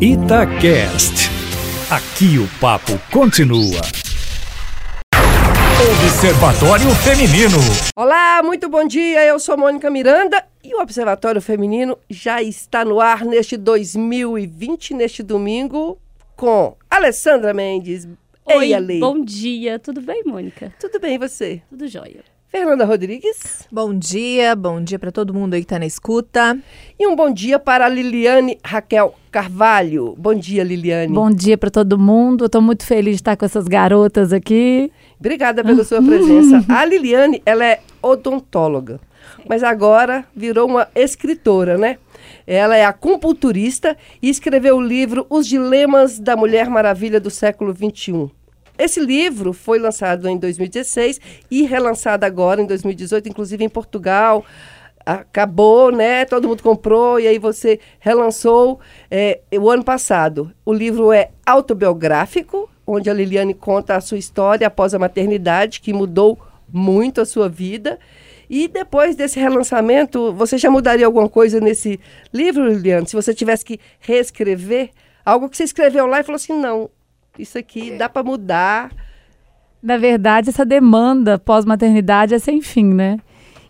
Itacast. Aqui o papo continua. Observatório Feminino. Olá, muito bom dia. Eu sou Mônica Miranda e o Observatório Feminino já está no ar neste 2020, neste domingo, com Alessandra Mendes. Oi, Ei, Ale. bom dia. Tudo bem, Mônica? Tudo bem, e você? Tudo jóia. Fernanda Rodrigues. Bom dia, bom dia para todo mundo aí que tá na escuta. E um bom dia para a Liliane Raquel Carvalho. Bom dia, Liliane. Bom dia para todo mundo. Eu tô muito feliz de estar com essas garotas aqui. Obrigada pela sua presença. A Liliane, ela é odontóloga, mas agora virou uma escritora, né? Ela é acupunturista e escreveu o livro Os Dilemas da Mulher Maravilha do Século XXI. Esse livro foi lançado em 2016 e relançado agora em 2018, inclusive em Portugal. Acabou, né? Todo mundo comprou e aí você relançou é, o ano passado. O livro é autobiográfico, onde a Liliane conta a sua história após a maternidade, que mudou muito a sua vida. E depois desse relançamento, você já mudaria alguma coisa nesse livro, Liliane? Se você tivesse que reescrever algo que você escreveu lá e falou assim: não, isso aqui dá para mudar. Na verdade, essa demanda pós-maternidade é sem fim, né?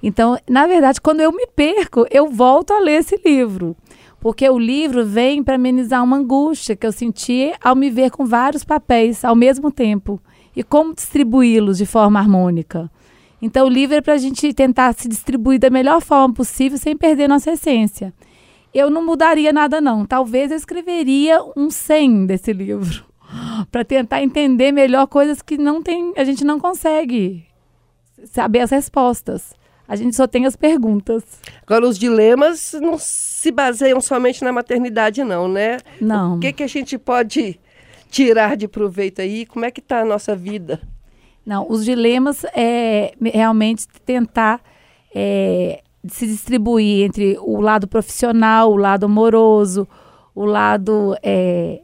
Então, na verdade, quando eu me perco, eu volto a ler esse livro. Porque o livro vem para amenizar uma angústia que eu senti ao me ver com vários papéis ao mesmo tempo. E como distribuí-los de forma harmônica. Então, o livro é para a gente tentar se distribuir da melhor forma possível sem perder nossa essência. Eu não mudaria nada, não. Talvez eu escreveria um 100 desse livro para tentar entender melhor coisas que não tem, a gente não consegue saber as respostas. A gente só tem as perguntas. Agora, os dilemas não se baseiam somente na maternidade, não, né? Não. O que, que a gente pode tirar de proveito aí? Como é que está a nossa vida? Não, os dilemas é realmente tentar é, se distribuir entre o lado profissional, o lado amoroso, o lado é,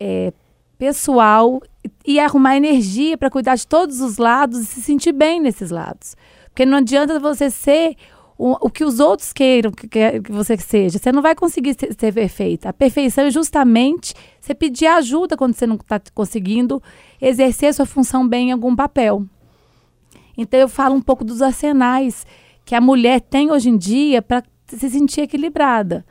é, pessoal e arrumar energia para cuidar de todos os lados e se sentir bem nesses lados. Porque não adianta você ser o, o que os outros queiram que, que, você seja. Você não vai conseguir ser, ser perfeita. A perfeição é justamente você pedir ajuda quando você não está conseguindo exercer sua função bem em algum papel. Então eu falo um pouco dos arsenais que a mulher tem hoje em dia para se sentir equilibrada.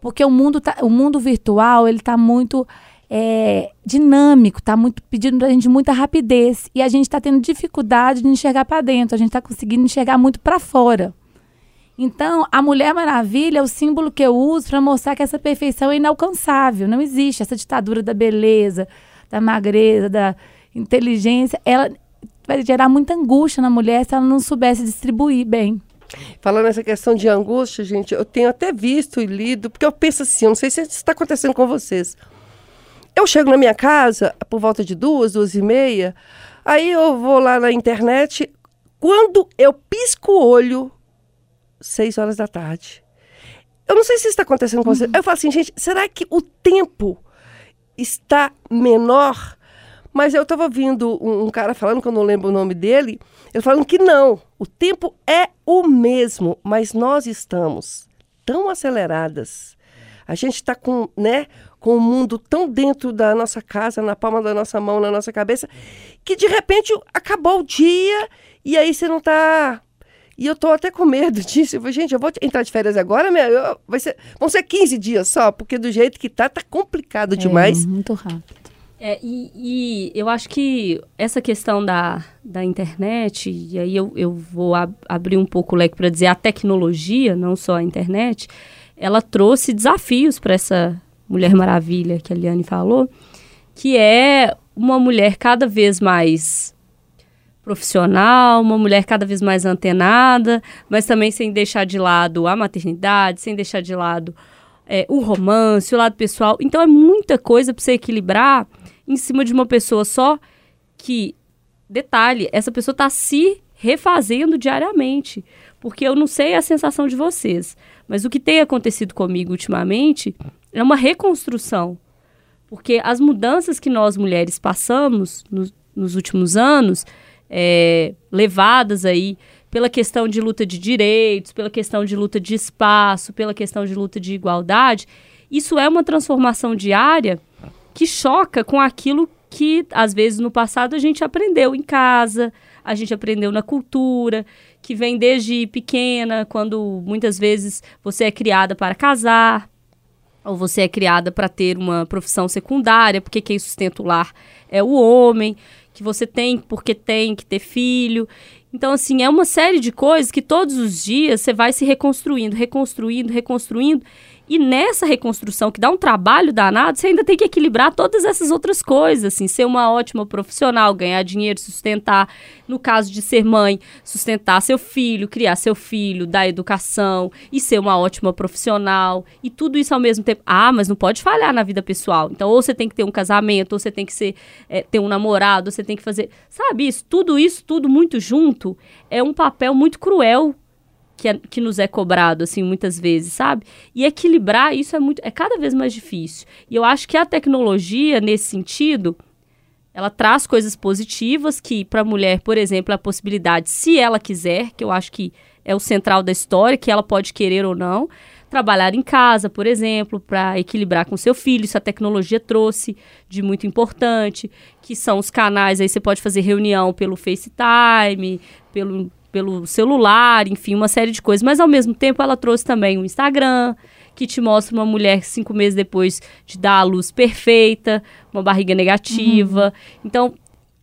Porque o mundo, tá, o mundo virtual ele está muito é, dinâmico, está muito pedindo a gente muita rapidez e a gente está tendo dificuldade de enxergar para dentro, a gente está conseguindo enxergar muito para fora. Então, a Mulher Maravilha é o símbolo que eu uso para mostrar que essa perfeição é inalcançável, não existe essa ditadura da beleza, da magreza, da inteligência. Ela vai gerar muita angústia na mulher se ela não soubesse distribuir bem. Falando nessa questão de angústia, gente, eu tenho até visto e lido, porque eu penso assim, eu não sei se isso está acontecendo com vocês. Eu chego na minha casa por volta de duas, duas e meia, aí eu vou lá na internet. Quando eu pisco o olho, seis horas da tarde. Eu não sei se isso está acontecendo com uhum. você. Eu falo assim, gente, será que o tempo está menor? Mas eu estava ouvindo um, um, cara falando, que eu não lembro o nome dele, ele falando que não, o tempo é o mesmo, mas nós estamos tão aceleradas. A gente está com, né, com o mundo tão dentro da nossa casa, na palma da nossa mão, na nossa cabeça, que de repente acabou o dia e aí você não está. E eu estou até com medo disso. Eu falei, gente, eu vou entrar de férias agora, meu, eu, vai ser, vão ser 15 dias só, porque do jeito que tá, tá complicado demais. É, muito rápido. É, e, e, eu acho que essa questão da, da internet, e aí eu, eu vou ab abrir um pouco o leque para dizer a tecnologia, não só a internet, ela trouxe desafios para essa Mulher Maravilha que a Liane falou, que é uma mulher cada vez mais profissional, uma mulher cada vez mais antenada, mas também sem deixar de lado a maternidade, sem deixar de lado é, o romance, o lado pessoal. Então é muita coisa para você equilibrar em cima de uma pessoa só que, detalhe, essa pessoa está se refazendo diariamente. Porque eu não sei a sensação de vocês, mas o que tem acontecido comigo ultimamente é uma reconstrução. Porque as mudanças que nós mulheres passamos no, nos últimos anos, é, levadas aí pela questão de luta de direitos, pela questão de luta de espaço, pela questão de luta de igualdade, isso é uma transformação diária que choca com aquilo que, às vezes, no passado a gente aprendeu em casa, a gente aprendeu na cultura, que vem desde pequena, quando muitas vezes você é criada para casar, ou você é criada para ter uma profissão secundária, porque quem sustenta o lar é o homem, que você tem porque tem que ter filho. Então, assim, é uma série de coisas que todos os dias você vai se reconstruindo, reconstruindo, reconstruindo. E nessa reconstrução, que dá um trabalho danado, você ainda tem que equilibrar todas essas outras coisas, assim, ser uma ótima profissional, ganhar dinheiro, sustentar, no caso de ser mãe, sustentar seu filho, criar seu filho, dar educação e ser uma ótima profissional. E tudo isso ao mesmo tempo. Ah, mas não pode falhar na vida pessoal. Então, ou você tem que ter um casamento, ou você tem que ser, é, ter um namorado, ou você tem que fazer. Sabe isso? Tudo isso, tudo muito junto, é um papel muito cruel que, é, que nos é cobrado, assim, muitas vezes, sabe? E equilibrar isso é muito, é cada vez mais difícil. E eu acho que a tecnologia, nesse sentido, ela traz coisas positivas que, para a mulher, por exemplo, a possibilidade, se ela quiser, que eu acho que é o central da história, que ela pode querer ou não, trabalhar em casa, por exemplo, para equilibrar com seu filho. Isso a tecnologia trouxe de muito importante, que são os canais. Aí você pode fazer reunião pelo FaceTime, pelo pelo celular, enfim, uma série de coisas. Mas ao mesmo tempo ela trouxe também o Instagram, que te mostra uma mulher cinco meses depois de dar a luz perfeita, uma barriga negativa. Uhum. Então,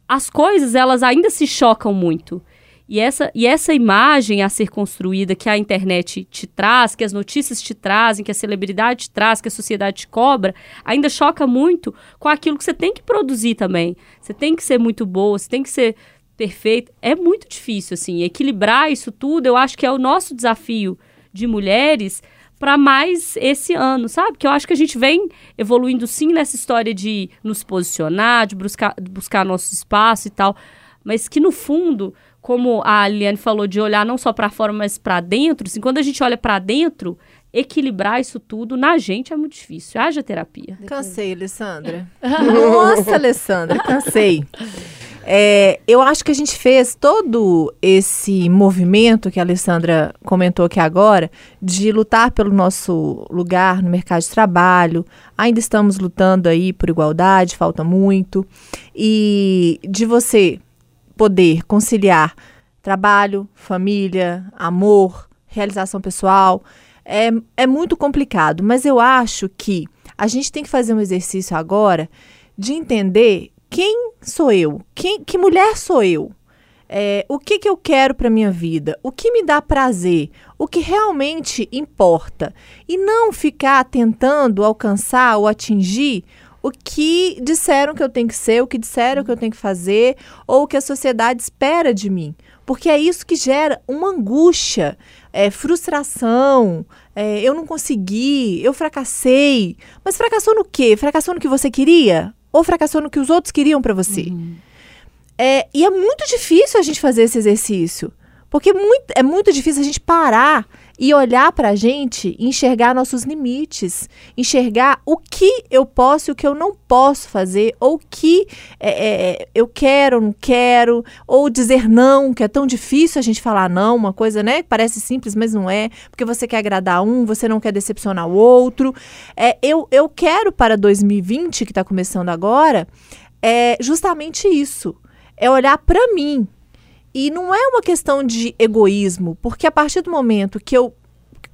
as coisas elas ainda se chocam muito. E essa, e essa imagem a ser construída que a internet te traz, que as notícias te trazem, que a celebridade te traz, que a sociedade te cobra, ainda choca muito com aquilo que você tem que produzir também. Você tem que ser muito boa, você tem que ser perfeito. É muito difícil, assim, equilibrar isso tudo. Eu acho que é o nosso desafio de mulheres para mais esse ano, sabe? Que eu acho que a gente vem evoluindo sim nessa história de nos posicionar, de buscar, de buscar nosso espaço e tal, mas que no fundo, como a Aliane falou, de olhar não só para fora, mas para dentro, assim, quando a gente olha para dentro, equilibrar isso tudo na gente é muito difícil. Haja terapia. Cansei, Alessandra. Nossa, Alessandra, cansei. É, eu acho que a gente fez todo esse movimento que a Alessandra comentou aqui agora, de lutar pelo nosso lugar no mercado de trabalho. Ainda estamos lutando aí por igualdade, falta muito. E de você poder conciliar trabalho, família, amor, realização pessoal, é, é muito complicado. Mas eu acho que a gente tem que fazer um exercício agora de entender quem sou eu? Quem, que mulher sou eu? É, o que, que eu quero para minha vida? O que me dá prazer? O que realmente importa? E não ficar tentando alcançar ou atingir o que disseram que eu tenho que ser, o que disseram que eu tenho que fazer, ou o que a sociedade espera de mim. Porque é isso que gera uma angústia, é, frustração. É, eu não consegui, eu fracassei. Mas fracassou no quê? Fracassou no que você queria? Ou fracassou no que os outros queriam para você. Uhum. É, e é muito difícil a gente fazer esse exercício. Porque muito, é muito difícil a gente parar e olhar para a gente, enxergar nossos limites, enxergar o que eu posso e o que eu não posso fazer, ou o que é, é, eu quero ou não quero, ou dizer não, que é tão difícil a gente falar não, uma coisa, né? Parece simples, mas não é, porque você quer agradar um, você não quer decepcionar o outro. É, eu, eu quero para 2020, que está começando agora, é justamente isso. É olhar para mim, e não é uma questão de egoísmo, porque a partir do momento que eu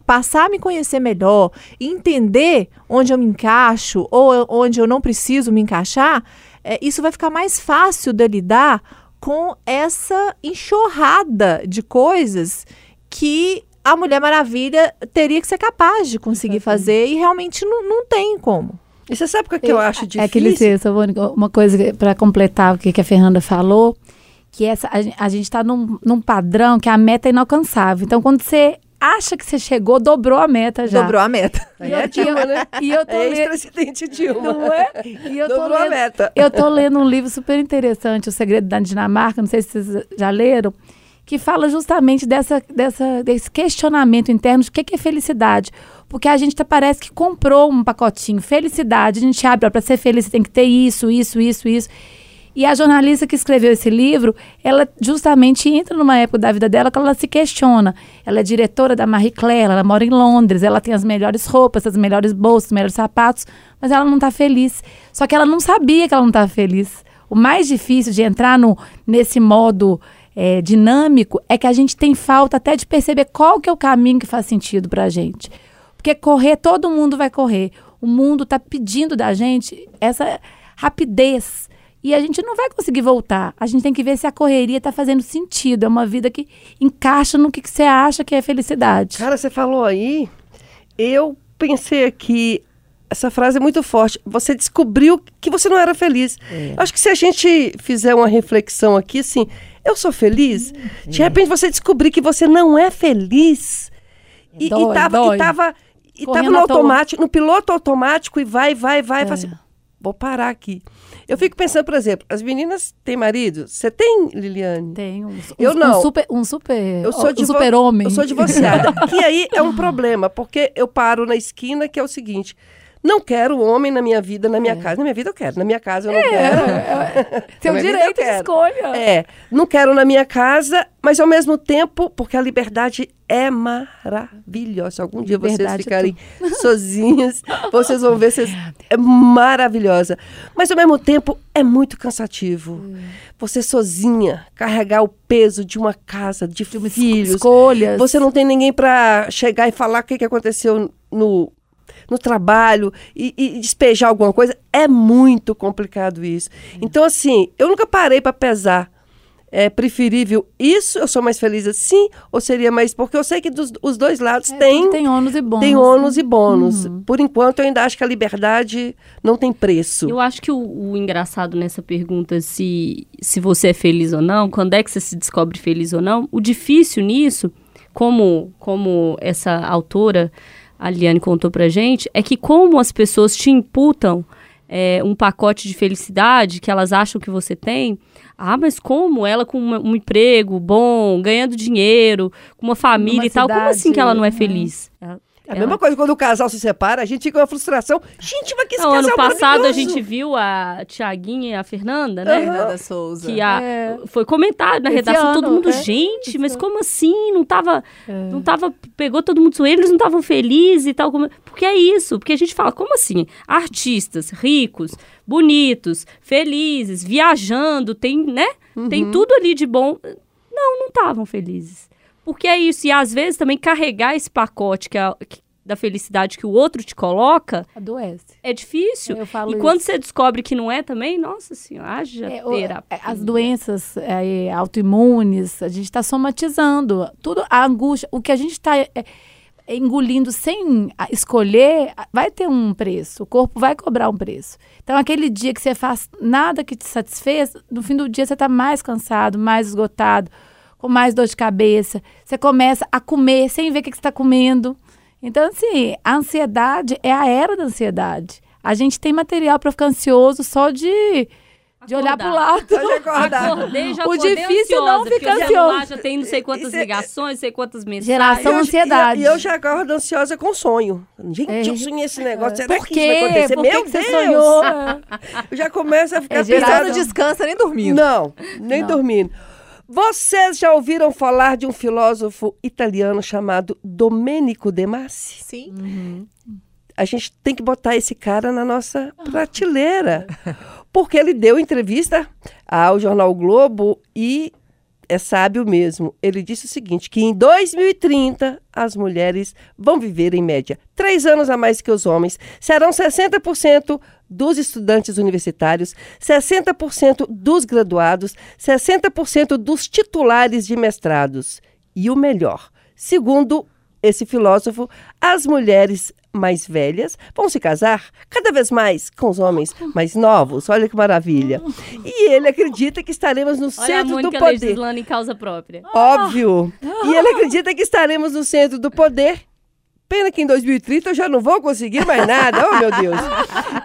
passar a me conhecer melhor, entender onde eu me encaixo ou onde eu não preciso me encaixar, é, isso vai ficar mais fácil de lidar com essa enxurrada de coisas que a Mulher Maravilha teria que ser capaz de conseguir fazer e realmente não, não tem como. E você sabe o que eu, eu acho difícil? É que licença, uma coisa para completar o que a Fernanda falou que essa, a, a gente está num, num padrão que a meta é inalcançável. Então, quando você acha que você chegou, dobrou a meta já. Dobrou a meta. E é Dilma, né? E eu tô é ex-presidente Dilma. Não é? E eu dobrou lendo, a meta. Eu tô lendo um livro super interessante, O Segredo da Dinamarca, não sei se vocês já leram, que fala justamente dessa, dessa, desse questionamento interno de o que, que é felicidade. Porque a gente tá, parece que comprou um pacotinho. Felicidade, a gente abre, para ser feliz você tem que ter isso, isso, isso, isso. E a jornalista que escreveu esse livro, ela justamente entra numa época da vida dela que ela se questiona. Ela é diretora da Marie Claire, ela mora em Londres, ela tem as melhores roupas, as melhores bolsas, os melhores sapatos, mas ela não está feliz. Só que ela não sabia que ela não estava feliz. O mais difícil de entrar no, nesse modo é, dinâmico é que a gente tem falta até de perceber qual que é o caminho que faz sentido para a gente. Porque correr, todo mundo vai correr. O mundo está pedindo da gente essa rapidez. E a gente não vai conseguir voltar. A gente tem que ver se a correria está fazendo sentido. É uma vida que encaixa no que, que você acha que é felicidade. Cara, você falou aí, eu pensei aqui, essa frase é muito forte. Você descobriu que você não era feliz. Acho que se a gente fizer uma reflexão aqui, assim, eu sou feliz? De repente você descobrir que você não é feliz. E, Dói, e tava, dói. e tava, e tava no automático, no piloto automático e vai, vai, vai. É. Assim, vou parar aqui. Eu fico pensando, por exemplo, as meninas têm marido? Você tem, Liliane? Tem um, Eu um, não. um super, um super, Eu sou um super homem. Eu sou divorciada. que aí é um problema, porque eu paro na esquina, que é o seguinte. Não quero homem na minha vida, na minha casa. Na minha vida eu quero, na minha casa eu não quero. Seu Na minha vida eu direito de quero. escolha. É, não quero na minha casa, mas ao mesmo tempo, porque a liberdade é maravilhosa. Se algum dia vocês Liberdade é ficarem sozinhas, vocês vão ver, vocês, é maravilhosa. Mas ao mesmo tempo, é muito cansativo. Hum. Você sozinha, carregar o peso de uma casa, de, De filhos. escolhas. Você não tem ninguém para chegar e falar o que, que aconteceu no, no trabalho e, e despejar alguma coisa. É muito complicado isso. Então, assim, eu nunca parei para pesar. É preferível isso? Eu sou mais feliz assim? Ou seria mais. Porque eu sei que dos, os dois lados É, tudo tem ônus e bônus. tem ônus e bônus. Uhum. Por enquanto, eu ainda acho que a liberdade não tem preço. Eu acho que o, o engraçado nessa pergunta se, se você é feliz ou não, quando é que você se descobre feliz ou não, o difícil nisso, como, como essa autora, a Liane, contou pra gente, é que como as pessoas te imputam é, um pacote de felicidade que elas acham que você tem, ah, mas como ela com uma- um emprego bom, ganhando dinheiro, com uma família Numa e tal, como cidade, assim que ela não é né? feliz? Ela- É a mesma coisa quando o casal se separa, a gente fica com uma frustração. Gente, mas que esse Não, ano casal passado a gente viu a Tiaguinha e a Fernanda, né? Fernanda Souza. Que a, É. foi comentado na Esse redação, todo ano, mundo, é. gente, mas como assim? Não tava, não tava, pegou todo mundo, eles não estavam felizes e tal. Como, porque é isso, porque a gente fala, como assim? Artistas, ricos, bonitos, felizes, viajando, tem, né? Tem Uhum. tudo ali de bom. Não, não estavam felizes. Porque é isso, e às vezes também carregar esse pacote que a- que- da felicidade que o outro te coloca Adoece. é difícil. Eu falo e isso. quando você descobre que não é também, nossa senhora, haja É, terapia. é, as doenças é, autoimunes, a gente está somatizando. Tudo, a angústia, o que a gente está engolindo sem escolher, vai ter um preço. O corpo vai cobrar um preço. Então, aquele dia que você faz nada que te satisfez, no fim do dia você está mais cansado, mais esgotado, com mais dor de cabeça. Você começa a comer sem ver o que você está comendo. Então, assim, a ansiedade é a era da ansiedade. A gente tem material para ficar ansioso só de, de olhar para o lado. Pode acordar. Acordei, já O difícil é ansiosa, não ficar ansioso. já tem não sei quantas é- ligações, não sei quantas mensagens. Geração E eu- ansiedade. E eu, já acordo ansiosa com sonho. Gente, É. eu sonhei esse negócio. Será Por que isso vai quê? acontecer? Por que Meu que Deus! você sonhou? Eu já começo a ficar É geração. não descansa nem dormindo. Não, nem Não. dormindo. Vocês já ouviram falar de um filósofo italiano chamado Domenico De Masi? Sim. A gente tem que botar esse cara na nossa prateleira. Porque ele deu entrevista ao jornal o Globo e é sábio mesmo. Ele disse o seguinte: que em 2030 as mulheres vão viver em média três anos a mais que os homens. Serão 60% dos estudantes universitários, 60% dos graduados, 60% dos titulares de mestrados. E o melhor, segundo esse filósofo, as mulheres mais velhas vão se casar cada vez mais com os homens mais novos. Olha que maravilha. E ele acredita que estaremos no Olha a centro do Mônica poder. legislando em causa própria. Óbvio. E ele acredita que estaremos no centro do poder. Pena que em 2030 eu já não vou conseguir mais nada, oh meu Deus.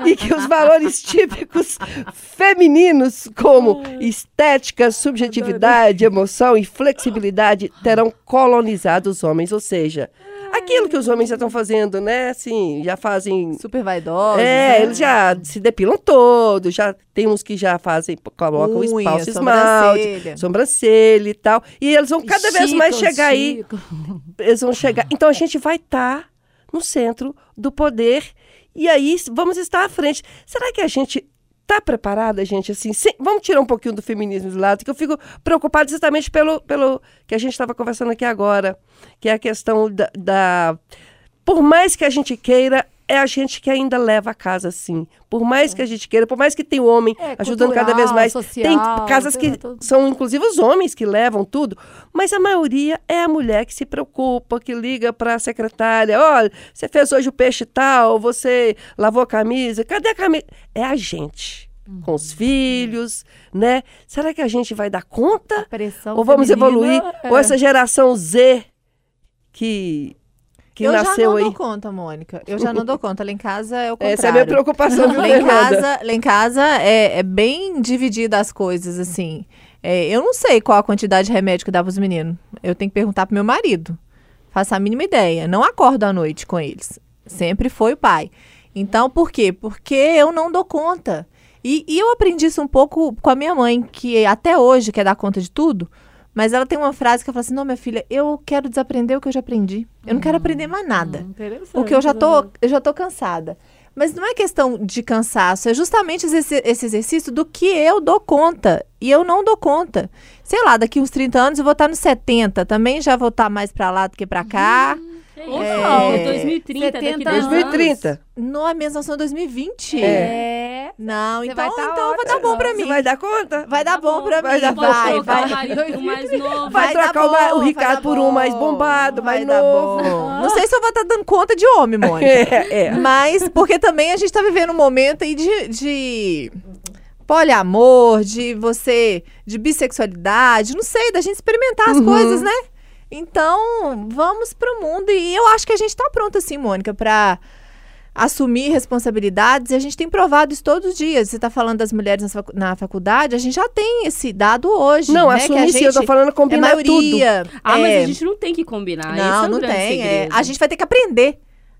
E que os valores típicos femininos, como estética, subjetividade, emoção e flexibilidade, terão colonizado os homens. Ou seja, aquilo que os homens já estão fazendo, né? Assim, já fazem. Super vaidosos. É, né? eles já se depilam todos, já tem uns que já fazem, colocam Unha, falso esmalte, sobrancelha. sobrancelha e tal. E eles vão cada vez mais chegar aí. estica. Eles vão chegar. Então a gente vai estar no centro do poder e aí vamos estar à frente. Será que a gente está preparada, gente? Assim, vamos tirar um pouquinho do feminismo de lado, que eu fico preocupada justamente pelo, pelo que a gente estava conversando aqui agora, que é a questão da, da- Por mais que a gente queira, é a gente que ainda leva a casa assim. Por mais que a gente queira, por mais que tem o homem É, ajudando cada vez cultural, mais. social, tem casas que tudo. são inclusive os homens que levam tudo, mas a maioria é a mulher que se preocupa, que liga para a secretária, olha, você fez hoje o peixe tal, você lavou a camisa, cadê a camisa? É a gente, com os Uhum. filhos, né? Será que a gente vai dar conta? Ou vamos feminina, evoluir? é. Ou essa geração Z que, que eu já nasceu não aí? dou conta, Mônica. Eu já não dou conta. Lá em casa é o contrário. Essa é a minha preocupação, Lá em casa, lá em casa é, é bem dividida as coisas, assim. É, eu não sei qual a quantidade de remédio que dá pros meninos. Eu tenho que perguntar pro meu marido. Faço a mínima ideia. Não acordo à noite com eles. Sempre foi o pai. Então, por quê? Porque eu não dou conta. E, e eu aprendi isso um pouco com a minha mãe, que até hoje quer dar conta de tudo. Mas ela tem uma frase que ela fala assim: Não, minha filha, eu quero desaprender o que eu já aprendi. Eu não quero aprender mais nada. Interessante, Porque eu já tô, eu já tô cansada. Mas não é questão de cansaço, é justamente esse, esse exercício do que eu dou conta. E eu não dou conta. Sei lá, daqui uns 30 anos eu vou estar nos 70. Também já vou estar mais pra lá do que pra cá. Ou É. não, 2030, daqui 70 10 anos. 2030. Não é mesmo, são 2020. É. Não, Você então, vai tá então vai dar bom pra Você mim. vai dar conta? Vai dar bom pra Vai mim. dar bom. Vai, trocar vai. o marido mais novo. Vai dar trocar o o bom, vai Ricardo por um mais bom, bombado, vai mais dar novo. bom. Não sei se eu vou estar dando conta de homem, Mônica. É, é. Mas porque também a gente tá vivendo um momento aí de, de poliamor, de você, de bissexualidade, não sei, da gente experimentar as coisas, né? Então, vamos pro mundo e eu acho que a gente tá pronta assim, Mônica, pra assumir responsabilidades e a gente tem provado isso todos os dias. Você tá falando das mulheres na facu- na faculdade, a gente já tem esse dado hoje, Não, né? que a assumir sim, eu tô falando é combinar tudo. maioria. Ah, mas é, a gente não tem que combinar. esse é não, o não tem. é. a gente vai ter que aprender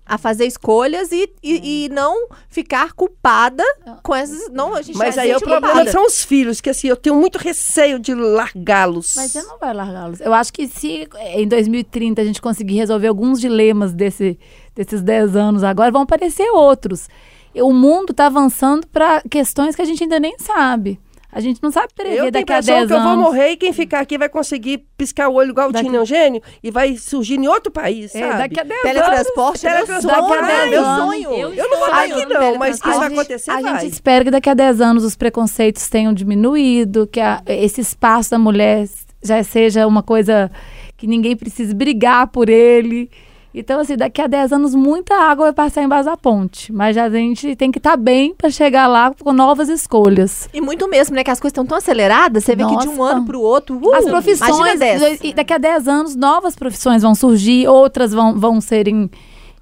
a fazer escolhas e, e, e não ficar culpada com essas. Não, a gente Mas aí o gente problema são os filhos, que assim, eu tenho muito receio de largá-los. Mas você não vai largá-los. Eu acho que se eh, em 2030 a gente conseguir resolver alguns dilemas desse, desses 10 anos agora, vão aparecer outros. O mundo está avançando para questões que a gente ainda nem sabe. A gente não sabe prever Eu a daqui a impressão 10 que eu vou anos. morrer e quem ficar aqui vai conseguir piscar o olho igual o Daqui- Tino Eugênio e vai surgir em outro país, É, sabe? daqui a 10 Teletransporte é meu Teletransporte sonho, é é meu anos. sonho. Eu Eu não vou estar aqui não, mas que isso vai a gente, acontecer, a vai. gente espera que daqui a 10 anos os preconceitos tenham diminuído, que a- esse espaço da mulher já seja uma coisa que ninguém precise brigar por ele. Então, assim, daqui a 10 anos muita água vai passar embaixo da ponte. Mas a gente tem que estar bem para chegar lá com novas escolhas. E muito mesmo, né? Que as coisas estão tão aceleradas, você vê que de um Nossa. ano pro outro. Uh, As profissões, Imagina 10. e daqui a 10 anos, novas profissões vão surgir, outras vão, vão serem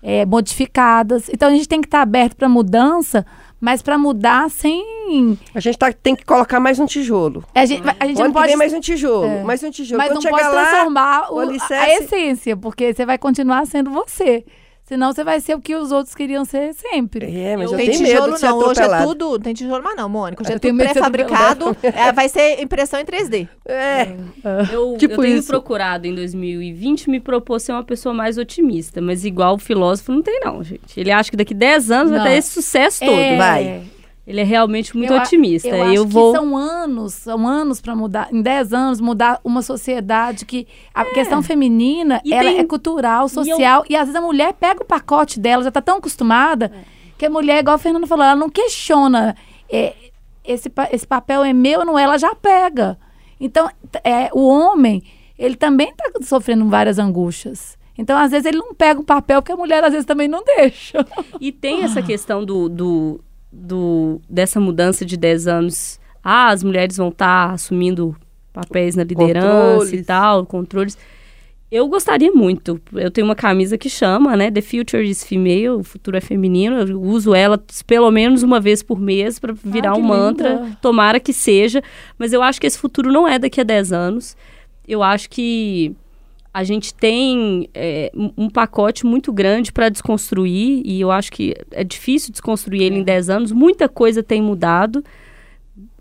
é, modificadas. Então, a gente tem que estar aberto para mudança, mas para mudar sem. A gente tá- tem que colocar mais um tijolo. A gente, a gente não pode. vem mais um tijolo, É. mais um tijolo. mas Quando não pode lá, transformar o o- a- a alicerce- essência, porque você vai continuar sendo você. Senão você vai ser o que os outros queriam ser sempre. É, mas Eu eu, Tem tenho tijolo medo de ser não, hoje é tudo, tem tijolo mas não, Mônica, hoje Eu é tenho tudo pré-fabricado, é, vai ser impressão em 3D. É, Eu, Tipo eu tenho isso. procurado em 2020 me propor ser uma pessoa mais otimista, mas igual o filósofo não tem não, gente. Ele acha que daqui 10 anos Não. vai ter esse sucesso todo. É, vai. Ele é realmente muito eu otimista. Eu, Eu, acho vou que são anos, são anos para mudar, em 10 anos, mudar uma sociedade que a questão feminina, E ela tem- é cultural, social, e, às vezes a mulher pega o pacote dela, já tá tão acostumada, que a mulher, igual a Fernanda falou, ela não questiona é, esse, esse papel é meu, não é, ela já pega. Então, é, o homem, ele também tá sofrendo várias angústias. Então, às vezes, ele não pega o papel, porque a mulher, às vezes, também não deixa. E tem essa questão do, do, do- dessa mudança de 10 anos. Ah, as mulheres vão estar assumindo papéis na liderança e Controles. tal, controles. Eu gostaria muito. Eu tenho uma camisa que chama, né? The Future is Female, o futuro é feminino. Eu uso ela pelo menos uma vez por mês para virar que um mantra. linda. Tomara que seja. Mas eu acho que esse futuro não é daqui a 10 anos. Eu acho que a gente tem é, um um pacote muito grande para desconstruir, e eu acho que é difícil desconstruir ele em 10 anos. Muita coisa tem mudado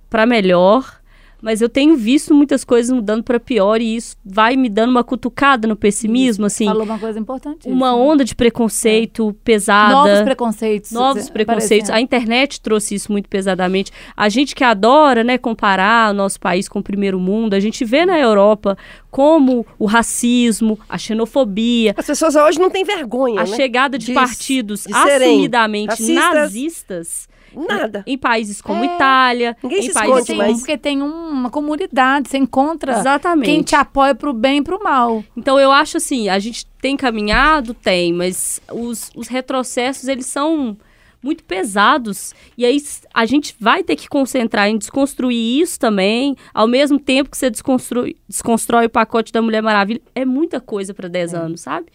para melhor, mas eu tenho visto muitas coisas mudando para pior, e isso vai me dando uma cutucada no pessimismo, assim. Falou uma coisa importante. Uma onda de preconceito pesada. Novos preconceitos. Novos eh, preconceitos. A internet trouxe isso muito pesadamente. A gente que adora, né, comparar o nosso país com o primeiro mundo, a gente vê na Europa como o racismo, a xenofobia, As pessoas hoje não têm vergonha, a né? chegada de, de- partidos de assumidamente racistas. nazistas Nada. em países como É. Itália, Ninguém em se países esconde Tem, mais. Porque tem um- uma comunidade, você encontra Exatamente. quem te apoia pro bem e pro mal. Então eu acho assim, a gente tem caminhado, tem, mas os, os retrocessos eles são muito pesados e aí a gente vai ter que concentrar em desconstruir isso também, ao mesmo tempo que você desconstrui, desconstrói o pacote da Mulher Maravilha, é muita coisa para 10 anos, sabe?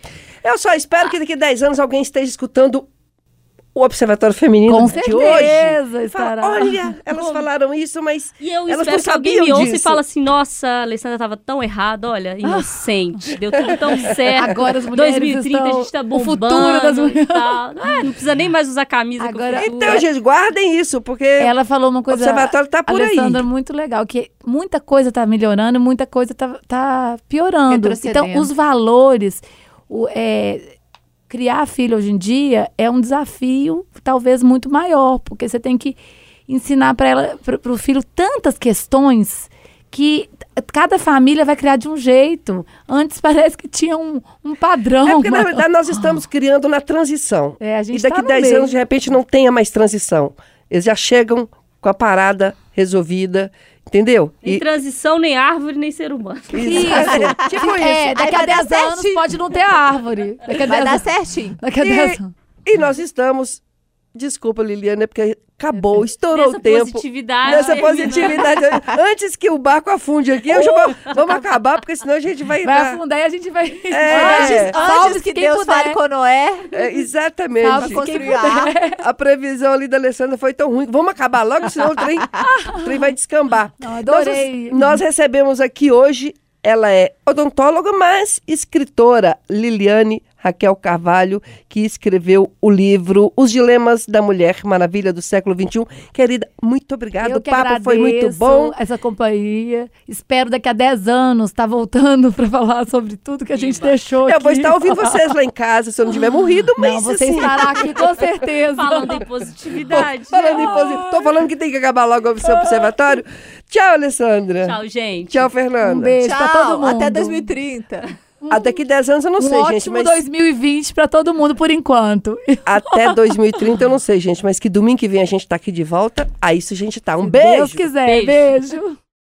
Eu só espero que daqui a 10 anos alguém esteja escutando o Observatório Feminino Com de certeza hoje. estará. Fala, Olha, elas falaram isso, mas E eu elas espero não que alguém sabiam me ouça e fala assim, nossa, a Alessandra estava tão errada, olha, inocente, deu tudo tão certo. Agora as mulheres 2030 a estão- gente tá o bombando futuro das e mulheres. tal. É, não precisa nem mais usar camisa Agora-. Então, gente, guardem isso, porque Ela falou uma coisa. observatório tá por aí. Alessandra, muito legal, que muita coisa tá melhorando e muita coisa tá, tá piorando. Então, os valores, o, é, criar filho hoje em dia é um desafio talvez muito maior, porque você tem que ensinar para ela, para o filho tantas questões que cada família vai criar de um jeito. Antes parece que tinha um, um padrão. É porque, na verdade, nós estamos criando na transição. É, a gente e daqui tá a no 10 meio. anos, de repente, não tenha mais transição. Eles já chegam com a parada resolvida, entendeu? Nem E, transição, nem árvore, nem ser humano. isso. tipo É, isso. daqui Aí a vai dar 10 anos certinho. pode não ter árvore. Daqui a Vai 10 dar anos- certinho. Daqui a E- 10 anos. E nós estamos. Desculpa, Liliana, é porque acabou, estourou Nessa o tempo. positividade. Nessa termina. positividade. Antes que o barco afunde aqui, eu já vou, vamos acabar, porque senão a gente vai. Vai dar- afundar e a gente vai. É. Antes, Antes que Deus puder. fale com Noé, É, exatamente. Salve quem construir a. A previsão ali da Alessandra foi tão ruim. Vamos acabar logo, senão o trem, o trem vai descambar. Não, adorei. Nós, nós recebemos aqui hoje, ela é odontóloga, mas escritora, Liliane Raquel Carvalho, que escreveu o livro Os Dilemas da Mulher Maravilha do século XXI. Querida, muito obrigada. O papo foi muito bom. Essa companhia. Espero daqui a 10 anos estar voltando para falar sobre tudo que a gente deixou aqui. Eu vou estar ouvindo vocês lá em casa, se eu não tiver morrido, mas Não, você assim, estará aqui com certeza. Falando em positividade. Falando em positivo, tô falando que tem que acabar logo o seu observatório. Tchau, Alessandra. Tchau, gente. Tchau, Fernanda. Um beijo para tchau, todo mundo. até 2030. Ah, daqui 10 anos eu não Um sei, gente, mas 2020 para todo mundo por enquanto. até 2030 eu não sei, gente, mas que domingo que vem a gente tá aqui de volta. Aí isso a gente tá. Um Se beijo. Deus quiser. Beijo. beijo.